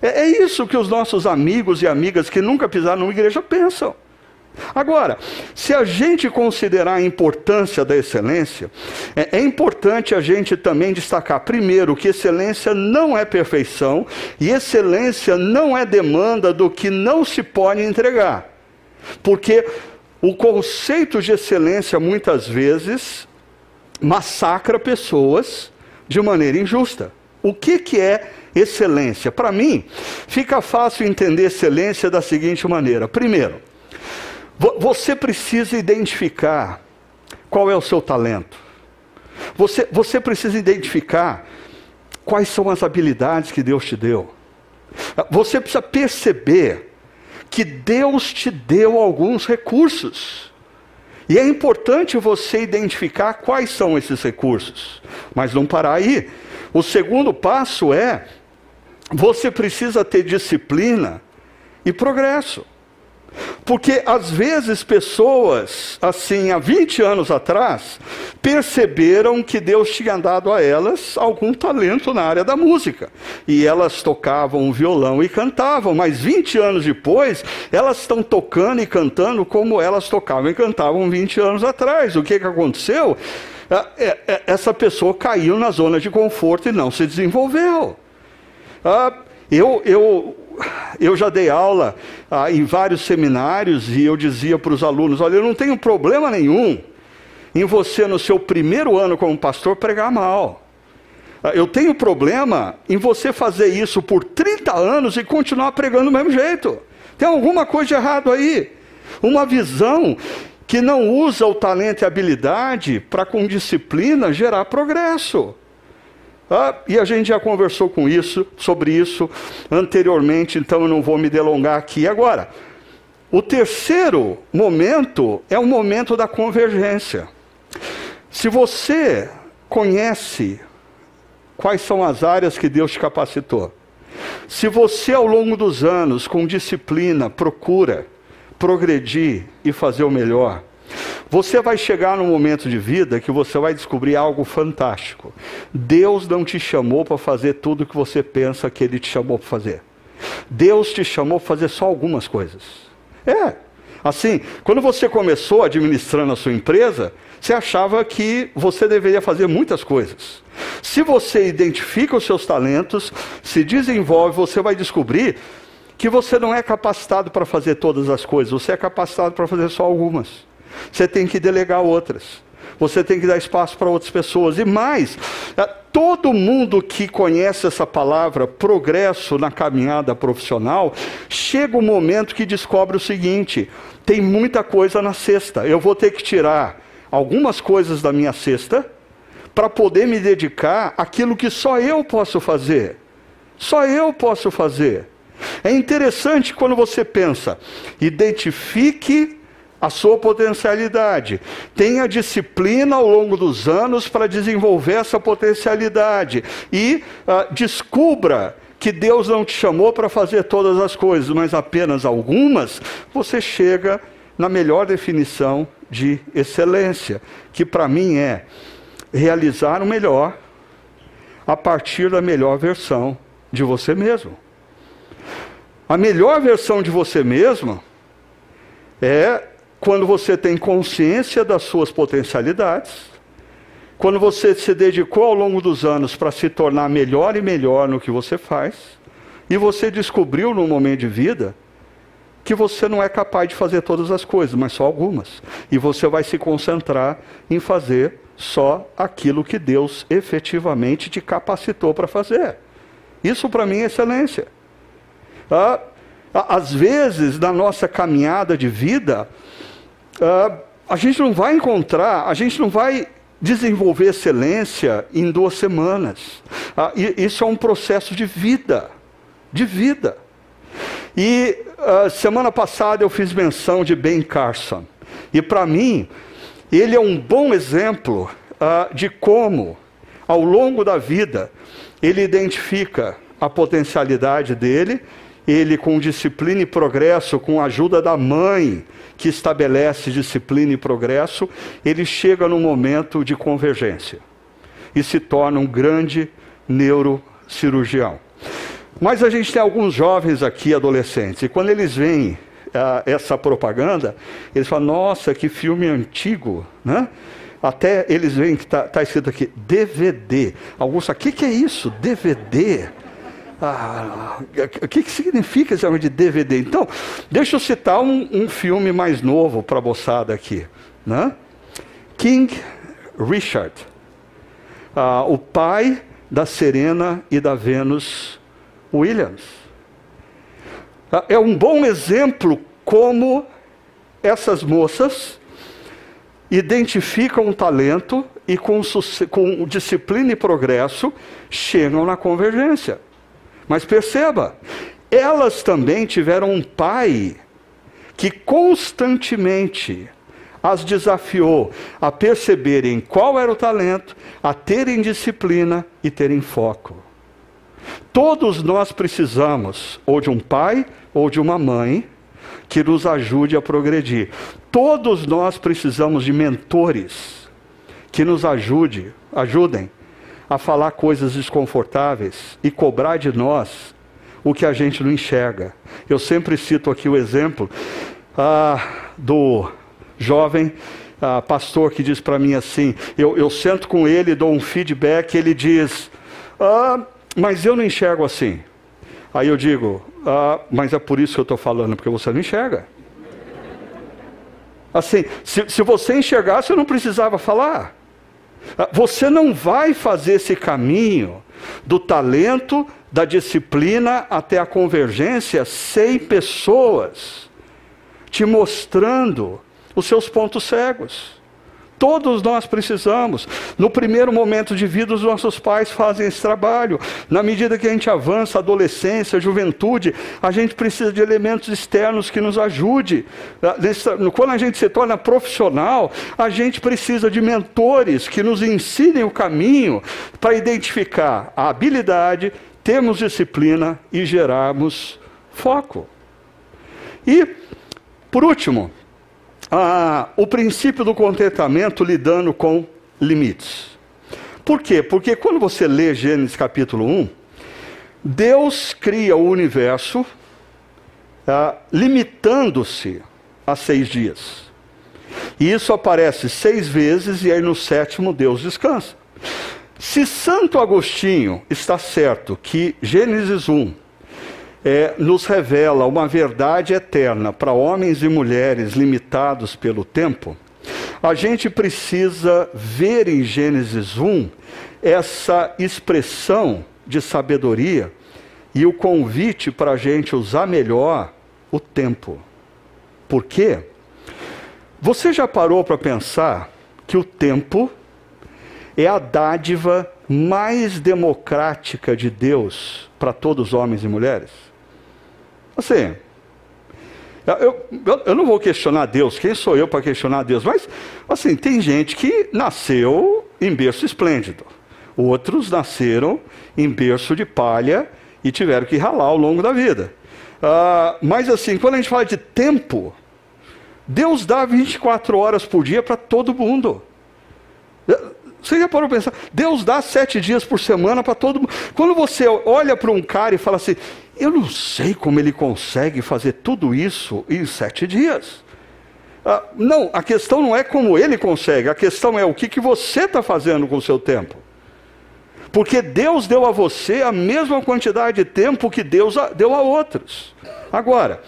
É, é isso que os nossos amigos e amigas que nunca pisaram numa igreja pensam. Agora, se a gente considerar a importância da excelência, é, é, importante a gente também destacar, primeiro, que excelência não é perfeição e excelência não é demanda do que não se pode entregar. Porque o conceito de excelência muitas vezes massacra pessoas de maneira injusta. O que, que é excelência? Para mim, fica fácil entender excelência da seguinte maneira: primeiro, você precisa identificar qual é o seu talento. Você, você precisa identificar quais são as habilidades que Deus te deu. Você precisa perceber que Deus te deu alguns recursos. E é importante você identificar quais são esses recursos. Mas não parar aí. O segundo passo é: você precisa ter disciplina e progresso. Porque às vezes pessoas, assim, há 20 anos atrás, perceberam que Deus tinha dado a elas algum talento na área da música. E elas tocavam violão e cantavam, mas 20 anos depois, elas estão tocando e cantando como elas tocavam e cantavam 20 anos atrás. O que, que aconteceu? É, é, essa pessoa caiu na zona de conforto e não se desenvolveu. Ah, eu, eu eu já dei aula ah, em vários seminários e eu dizia para os alunos: olha, eu não tenho problema nenhum em você, no seu primeiro ano como pastor, pregar mal. Ah, eu tenho problema em você fazer isso por 30 anos e continuar pregando do mesmo jeito. Tem alguma coisa de errado aí. Uma visão que não usa o talento e habilidade para, com disciplina, gerar progresso. Ah, e a gente já conversou com isso, sobre isso anteriormente, então eu não vou me delongar aqui agora. O terceiro momento é o momento da convergência. Se você conhece quais são as áreas que Deus te capacitou, se você ao longo dos anos, com disciplina, procura progredir e fazer o melhor, você vai chegar num momento de vida que você vai descobrir algo fantástico. Deus não te chamou para fazer tudo o que você pensa que Ele te chamou para fazer. Deus te chamou para fazer só algumas coisas. É. Assim, quando você começou administrando a sua empresa, você achava que você deveria fazer muitas coisas. Se você identifica os seus talentos, se desenvolve, você vai descobrir que você não é capacitado para fazer todas as coisas, você é capacitado para fazer só algumas. Você tem que delegar outras. Você tem que dar espaço para outras pessoas. E mais, é, todo mundo que conhece essa palavra, progresso na caminhada profissional, chega um momento que descobre o seguinte: tem muita coisa na cesta. Eu vou ter que tirar algumas coisas da minha cesta para poder me dedicar àquilo que só eu posso fazer. Só eu posso fazer. É interessante quando você pensa, identifique a sua potencialidade. Tenha disciplina ao longo dos anos para desenvolver essa potencialidade. E uh, descubra que Deus não te chamou para fazer todas as coisas, mas apenas algumas. Você chega na melhor definição de excelência, que para mim é realizar o melhor a partir da melhor versão de você mesmo. A melhor versão de você mesmo é quando você tem consciência das suas potencialidades, quando você se dedicou ao longo dos anos para se tornar melhor e melhor no que você faz, e você descobriu no momento de vida que você não é capaz de fazer todas as coisas, mas só algumas. E você vai se concentrar em fazer só aquilo que Deus efetivamente te capacitou para fazer. Isso para mim é excelência. Ah, às vezes, na nossa caminhada de vida, uh, a gente não vai encontrar, a gente não vai desenvolver excelência em duas semanas. Uh, isso é um processo de vida, de vida. E uh, semana passada eu fiz menção de Ben Carson. E para mim, ele é um bom exemplo de como, ao longo da vida, ele identifica a potencialidade dele ele com disciplina e progresso, com a ajuda da mãe que estabelece disciplina e progresso, ele chega no momento de convergência e se torna um grande neurocirurgião. Mas a gente tem alguns jovens aqui, adolescentes, e quando eles veem uh, essa propaganda, eles falam: Nossa, que filme antigo, né? Até eles veem que está tá escrito aqui DVD. Alguns, o que, que é isso? DVD? Ah, o que, que significa esse nome de DVD? Então, deixa eu citar um, um filme mais novo para a moçada aqui. Né? King Richard, ah, o pai da Serena e da Venus Williams. Ah, é um bom exemplo como essas moças identificam um talento e com, com disciplina e progresso chegam na convergência. Mas perceba, elas também tiveram um pai que constantemente as desafiou a perceberem qual era o talento, a terem disciplina e terem foco. Todos nós precisamos ou de um pai ou de uma mãe que nos ajude a progredir. Todos nós precisamos de mentores que nos ajude, ajudem a falar coisas desconfortáveis e cobrar de nós o que a gente não enxerga. Eu sempre cito aqui o exemplo ah, do jovem ah, pastor que diz para mim assim: eu, eu sento com ele, dou um feedback, ele diz, ah, mas eu não enxergo assim. Aí eu digo, ah, mas é por isso que eu estou falando, porque você não enxerga. Assim, se, se você enxergasse, eu não precisava falar. Ah, você não vai fazer esse caminho do talento, da disciplina até a convergência sem pessoas te mostrando os seus pontos cegos. Todos nós precisamos. No primeiro momento de vida, os nossos pais fazem esse trabalho. Na medida que a gente avança, adolescência, juventude, a gente precisa de elementos externos que nos ajude. Ah, quando a gente se torna profissional, a gente precisa de mentores que nos ensinem o caminho para identificar a habilidade, termos disciplina e gerarmos foco. E, por último, ah, o princípio do contentamento lidando com limites. Por quê? Porque quando você lê Gênesis capítulo 1, Deus cria o universo ah, limitando-se a seis dias. E isso aparece seis vezes, e aí no sétimo Deus descansa. Se Santo Agostinho está certo que Gênesis 1 é, nos revela uma verdade eterna para homens e mulheres limitados pelo tempo, a gente precisa ver em Gênesis 1 essa expressão de sabedoria e o convite para a gente usar melhor o tempo. Por quê? Você já parou para pensar que o tempo é a dádiva mais democrática de Deus para todos os homens e mulheres? Assim, eu, eu, eu, não vou questionar Deus, quem sou eu para questionar Deus? Mas, assim, tem gente que nasceu em berço esplêndido. Outros nasceram em berço de palha e tiveram que ralar ao longo da vida. Ah, mas, assim, quando a gente fala de tempo, Deus dá 24 horas por dia para todo mundo. Você já parou para pensar? Deus dá sete dias por semana para todo mundo. Quando você olha para um cara e fala assim, eu não sei como ele consegue fazer tudo isso em sete dias. Ah, não, a questão não é como ele consegue, a questão é o que, que você está fazendo com o seu tempo. Porque Deus deu a você a mesma quantidade de tempo que Deus deu a outros. Agora,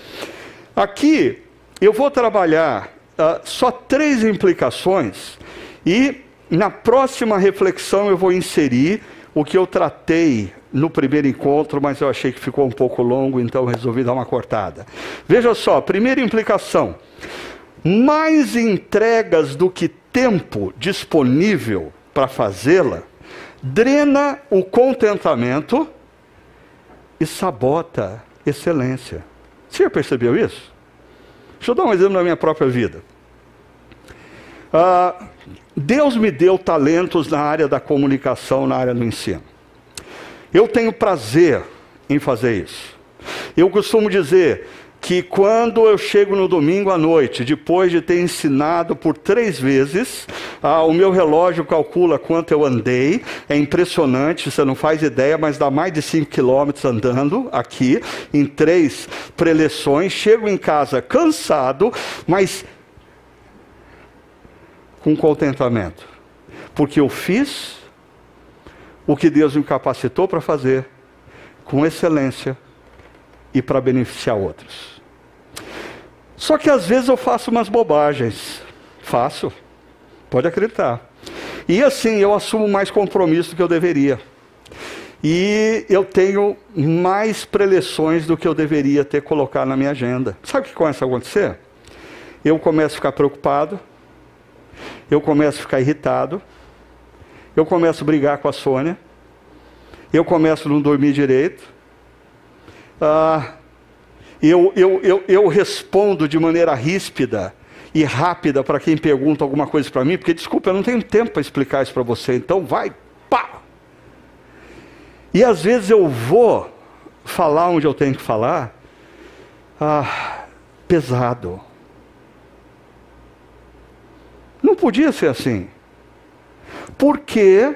aqui eu vou trabalhar ah, só três implicações e na próxima reflexão eu vou inserir o que eu tratei no primeiro encontro, mas eu achei que ficou um pouco longo, então resolvi dar uma cortada. Veja só, primeira implicação: mais entregas do que tempo disponível para fazê-la drena o contentamento e sabota excelência. Você já percebeu isso? Deixa eu dar um exemplo da minha própria vida. Ah, Deus me deu talentos na área da comunicação, na área do ensino. Eu tenho prazer em fazer isso. Eu costumo dizer que quando eu chego no domingo à noite, depois de ter ensinado por três vezes, ah, o meu relógio calcula quanto eu andei. É impressionante, você não faz ideia, mas dá mais de 5 quilômetros andando aqui, em três preleções. Chego em casa cansado, mas com contentamento. Porque eu fiz o que Deus me capacitou para fazer com excelência e para beneficiar outros. Só que às vezes eu faço umas bobagens. Faço. Pode acreditar. E assim, eu assumo mais compromisso do que eu deveria. E eu tenho mais preleções do que eu deveria ter colocado na minha agenda. Sabe o que começa a acontecer? Eu começo a ficar preocupado, eu começo a ficar irritado, eu começo a brigar com a Sônia, eu começo a não dormir direito, ah, eu, eu, eu, eu respondo de maneira ríspida e rápida para quem pergunta alguma coisa para mim, porque desculpa, eu não tenho tempo para explicar isso para você, então vai, pá! E às vezes eu vou falar onde eu tenho que falar, ah, pesado. Não podia ser assim. Porque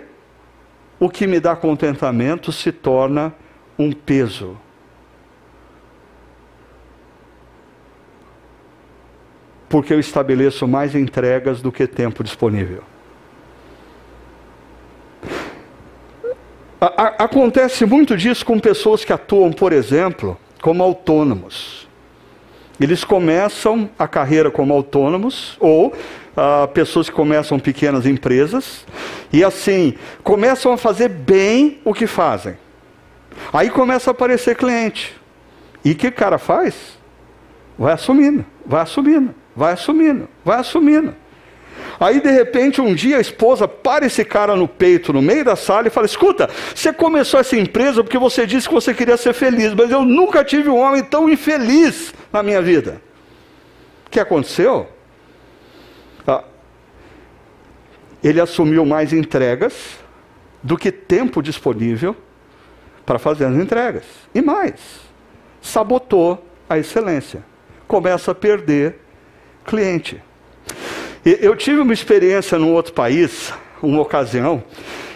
o que me dá contentamento se torna um peso. Porque eu estabeleço mais entregas do que tempo disponível. A, acontece muito disso com pessoas que atuam, por exemplo, como autônomos. Eles começam a carreira como autônomos ou uh, pessoas que começam pequenas empresas e assim começam a fazer bem o que fazem. Aí começa a aparecer cliente. E o que o cara faz? Vai assumindo, vai assumindo, vai assumindo, vai assumindo. Aí, de repente, um dia a esposa para esse cara no peito, no meio da sala, e fala: Escuta, você começou essa empresa porque você disse que você queria ser feliz, mas eu nunca tive um homem tão infeliz na minha vida. O que aconteceu? Ah, ele assumiu mais entregas do que tempo disponível para fazer as entregas. E mais, sabotou a excelência. Começa a perder cliente. Eu tive uma experiência num outro país, uma ocasião,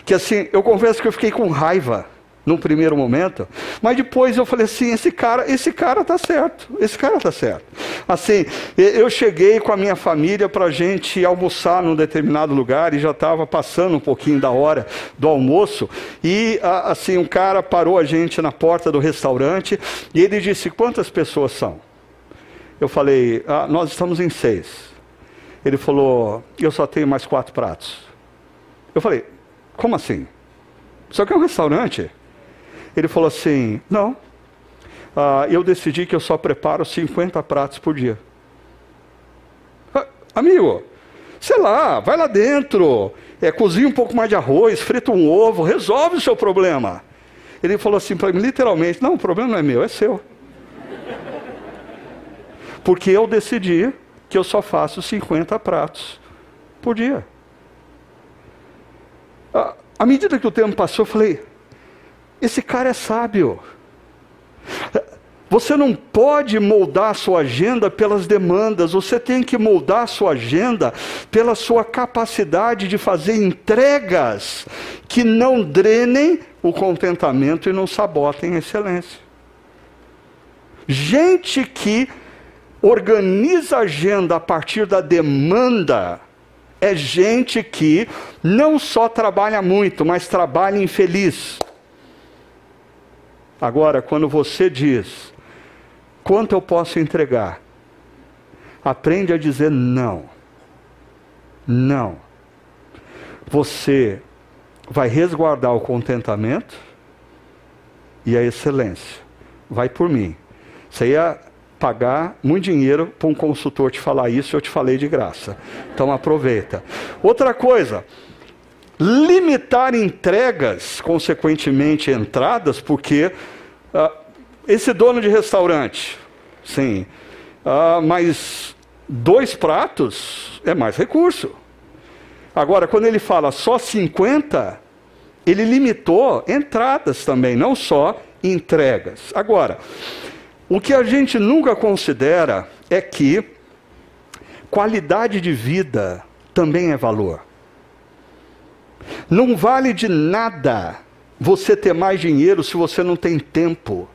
que assim, eu confesso que eu fiquei com raiva num primeiro momento, mas depois eu falei assim, esse cara, esse cara tá certo, esse cara tá certo. Assim, eu cheguei com a minha família para a gente almoçar num determinado lugar e já estava passando um pouquinho da hora do almoço e assim um cara parou a gente na porta do restaurante e ele disse quantas pessoas são? Eu falei, ah, nós estamos em seis. Ele falou: Eu só tenho mais quatro pratos. Eu falei: Como assim? Só que é um restaurante. Ele falou assim: Não. Ah, eu decidi que eu só preparo 50 pratos por dia. Ah, amigo, sei lá, vai lá dentro, é, cozinha um pouco mais de arroz, frita um ovo, resolve o seu problema. Ele falou assim para mim, literalmente: Não, o problema não é meu, é seu. Porque eu decidi que eu só faço 50 pratos por dia. À medida que o tempo passou, eu falei: esse cara é sábio. Você não pode moldar a sua agenda pelas demandas, você tem que moldar a sua agenda pela sua capacidade de fazer entregas que não drenem o contentamento e não sabotem a excelência. Gente que organiza a agenda a partir da demanda é gente que não só trabalha muito, mas trabalha infeliz. Agora, quando você diz, quanto eu posso entregar? Aprende a dizer não. Não. Você vai resguardar o contentamento e a excelência. Vai por mim. Isso aí é pagar muito dinheiro para um consultor te falar isso, eu te falei de graça. Então aproveita. Outra coisa, limitar entregas, consequentemente entradas, porque uh, esse dono de restaurante, sim, uh, mas dois pratos é mais recurso. Agora, quando ele fala só 50, ele limitou entradas também, não só entregas. Agora, o que a gente nunca considera é que qualidade de vida também é valor. Não vale de nada você ter mais dinheiro se você não tem tempo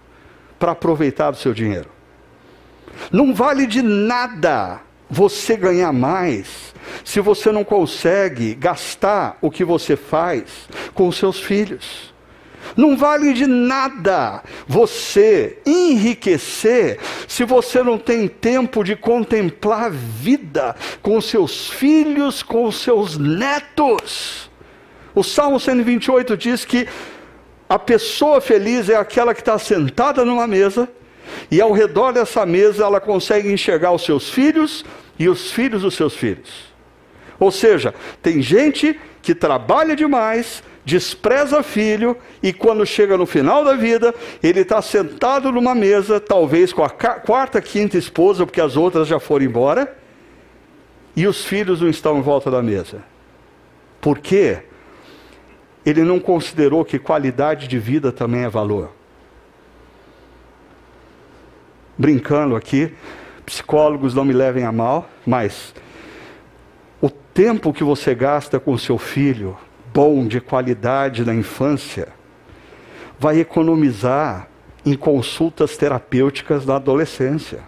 para aproveitar o seu dinheiro. Não vale de nada você ganhar mais se você não consegue gastar o que você faz com os seus filhos. Não vale de nada você enriquecer se você não tem tempo de contemplar a vida com seus filhos, com seus netos. O Salmo 128 diz que a pessoa feliz é aquela que está sentada numa mesa e ao redor dessa mesa ela consegue enxergar os seus filhos e os filhos dos seus filhos. Ou seja, tem gente que trabalha demais, despreza filho e quando chega no final da vida, ele está sentado numa mesa, talvez com a quarta, quinta esposa, porque as outras já foram embora, e os filhos não estão em volta da mesa. Por quê? Ele não considerou que qualidade de vida também é valor. Brincando aqui, psicólogos não me levem a mal, mas o tempo que você gasta com seu filho, bom, de qualidade na infância, vai economizar em consultas terapêuticas na adolescência.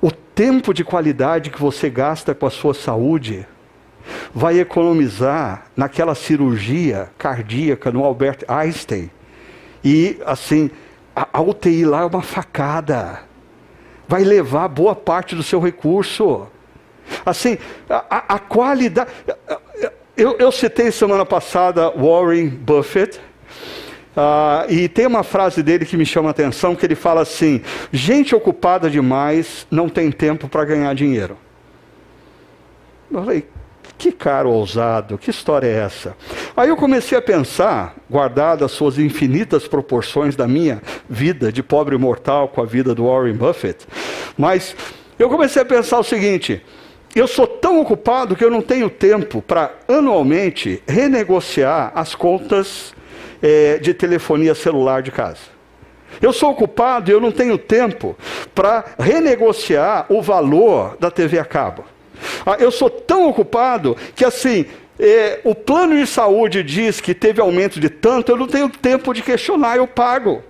O tempo de qualidade que você gasta com a sua saúde vai economizar naquela cirurgia cardíaca no Albert Einstein. E assim, a, a UTI lá é uma facada. Vai levar boa parte do seu recurso. Assim, a, a qualidade. Eu, eu, citei semana passada Warren Buffett, uh, e tem uma frase dele que me chama a atenção, que ele fala assim: gente ocupada demais não tem tempo para ganhar dinheiro. Eu falei, que cara ousado, que história é essa? Aí eu comecei a pensar, guardado as suas infinitas proporções da minha vida de pobre mortal com a vida do Warren Buffett, mas eu comecei a pensar o seguinte: eu sou tão ocupado que eu não tenho tempo para anualmente renegociar as contas é, de telefonia celular de casa. Eu sou ocupado e eu não tenho tempo para renegociar o valor da TV a cabo. Ah, eu sou tão ocupado que assim, é, o plano de saúde diz que teve aumento de tanto, eu não tenho tempo de questionar, eu pago.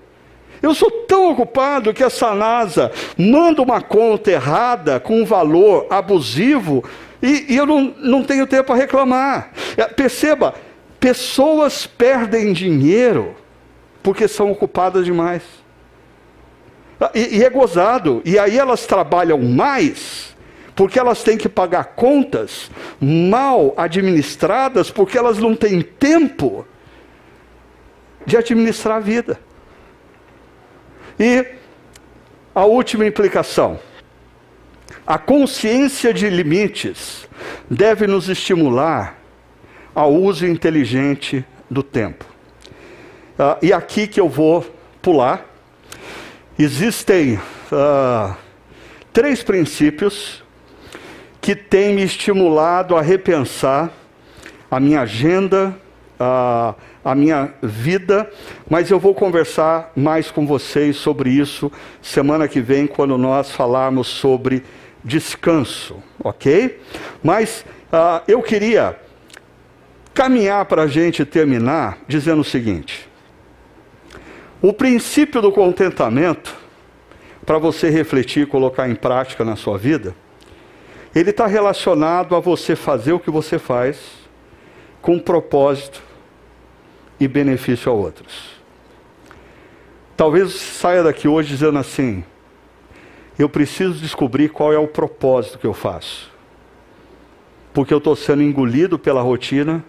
Eu sou tão ocupado que a Sanasa manda uma conta errada com um valor abusivo e, e eu não, não tenho tempo para reclamar. É, perceba, pessoas perdem dinheiro porque são ocupadas demais. Ah, e, e é gozado. E aí elas trabalham mais porque elas têm que pagar contas mal administradas, porque elas não têm tempo de administrar a vida. E a última implicação: a consciência de limites deve nos estimular ao uso inteligente do tempo. Uh, e aqui que eu vou pular. Existem uh, três princípios que tem me estimulado a repensar a minha agenda, a, a minha vida, mas eu vou conversar mais com vocês sobre isso semana que vem, quando nós falarmos sobre descanso, ok? Mas uh, eu queria caminhar para a gente terminar dizendo o seguinte: o princípio do contentamento, para você refletir e colocar em prática na sua vida, ele está relacionado a você fazer o que você faz com propósito e benefício a outros. Talvez saia daqui hoje dizendo assim: eu preciso descobrir qual é o propósito que eu faço. Porque eu estou sendo engolido pela rotina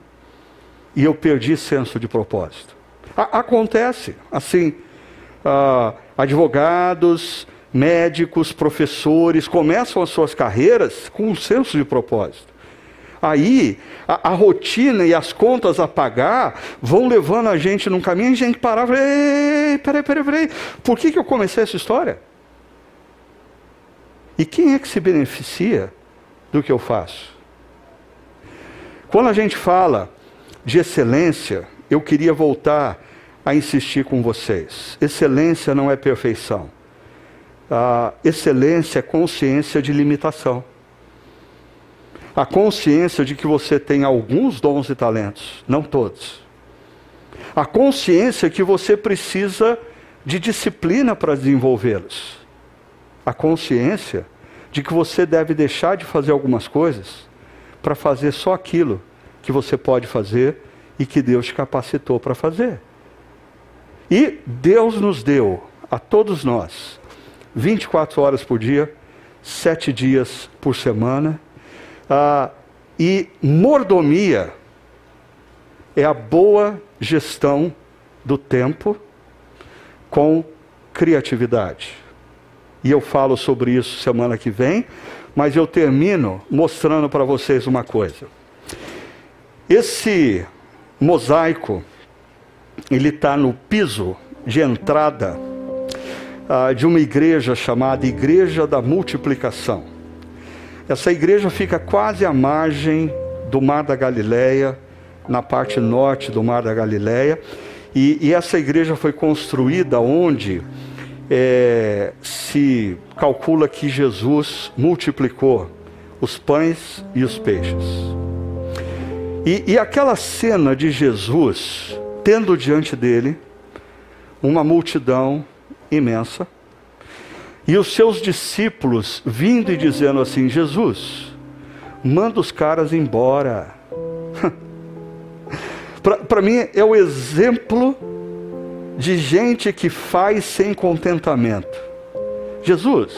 e eu perdi senso de propósito. A acontece, assim, uh, advogados, médicos, professores, começam as suas carreiras com um senso de propósito. Aí, a, a, rotina e as contas a pagar vão levando a gente num caminho e a gente parava ei, peraí, peraí, peraí, por que, que eu comecei essa história? E quem é que se beneficia do que eu faço? Quando a gente fala de excelência, eu queria voltar a insistir com vocês. Excelência não é perfeição excelência é consciência de limitação. A consciência de que você tem alguns dons e talentos, não todos. A consciência que você precisa de disciplina para desenvolvê-los. A consciência de que você deve deixar de fazer algumas coisas para fazer só aquilo que você pode fazer e que Deus te capacitou para fazer. E Deus nos deu, a todos nós, 24 horas por dia, sete dias por semana. Ah, e mordomia é a boa gestão do tempo com criatividade. E eu falo sobre isso semana que vem, mas eu termino mostrando para vocês uma coisa. Esse mosaico, ele está no piso de entrada ah, de uma igreja chamada Igreja da Multiplicação. Essa igreja fica quase à margem do Mar da Galileia, na parte norte do Mar da Galileia, e, e essa igreja foi construída onde é, se calcula que Jesus multiplicou os pães e os peixes. E, e aquela cena de Jesus tendo diante dele uma multidão imensa. E os seus discípulos vindo e dizendo assim: Jesus, manda os caras embora. Para mim é o exemplo de gente que faz sem contentamento. Jesus,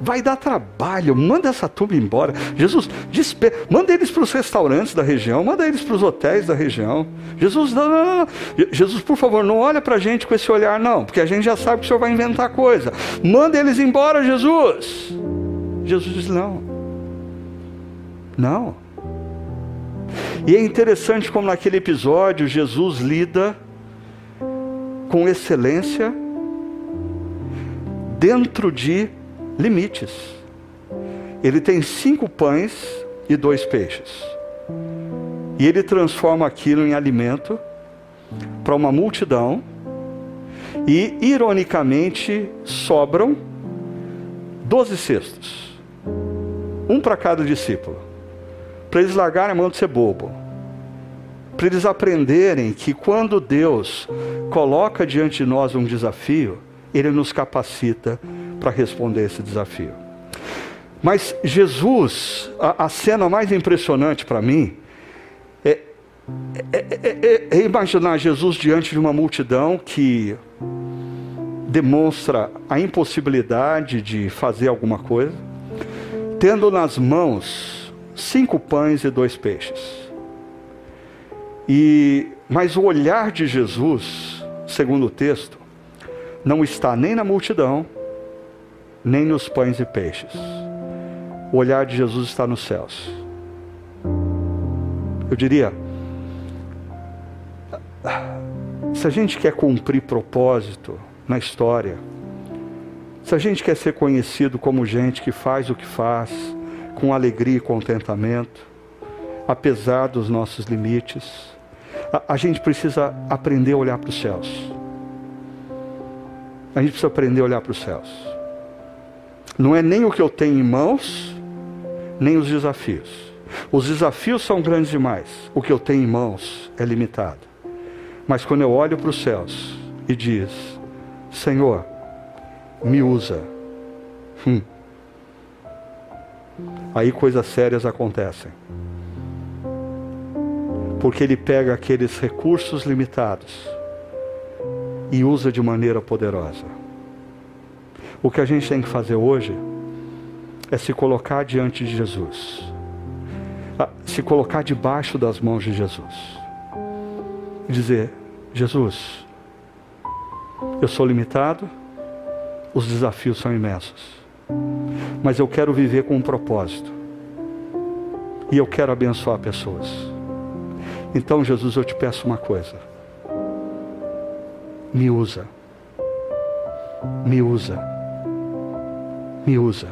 vai dar trabalho, manda essa turma embora. Jesus, despe... manda eles para os restaurantes da região, manda eles para os hotéis da região. Jesus, não, não, não. Jesus, por favor, não olha para a gente com esse olhar, não, porque a gente já sabe que o Senhor vai inventar coisa. Manda eles embora, Jesus. Jesus diz: não. Não. E é interessante como naquele episódio Jesus lida com excelência dentro de limites. Ele tem cinco pães e dois peixes. E ele transforma aquilo em alimento para uma multidão. E, ironicamente, sobram doze cestos. Um para cada discípulo. Para eles largarem a mão de ser bobo. Para eles aprenderem que quando Deus coloca diante de nós um desafio, Ele nos capacita para responder esse desafio. Mas Jesus, a, a cena mais impressionante para mim é, é, é, é, imaginar Jesus diante de uma multidão que demonstra a impossibilidade de fazer alguma coisa, tendo nas mãos cinco pães e dois peixes. E mas o olhar de Jesus, segundo o texto, não está nem na multidão, nem nos pães e peixes. O olhar de Jesus está nos céus. Eu diria, se a gente quer cumprir propósito na história, se a gente quer ser conhecido como gente que faz o que faz, com alegria e contentamento, apesar dos nossos limites, a, a gente precisa aprender a olhar para os céus. A gente precisa aprender a olhar para os céus. Não é nem o que eu tenho em mãos, nem os desafios. Os desafios são grandes demais. O que eu tenho em mãos é limitado. Mas quando eu olho para os céus e diz: Senhor, me usa. Hum. Aí coisas sérias acontecem. Porque ele pega aqueles recursos limitados e usa de maneira poderosa. O que a gente tem que fazer hoje é se colocar diante de Jesus, se colocar debaixo das mãos de Jesus e dizer: Jesus, eu sou limitado, os desafios são imensos, mas eu quero viver com um propósito e eu quero abençoar pessoas. Então, Jesus, eu te peço uma coisa me usa. Me usa. Me usa.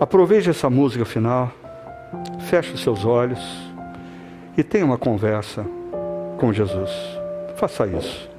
Aproveite essa música final, feche os seus olhos e tenha uma conversa com Jesus. Faça isso.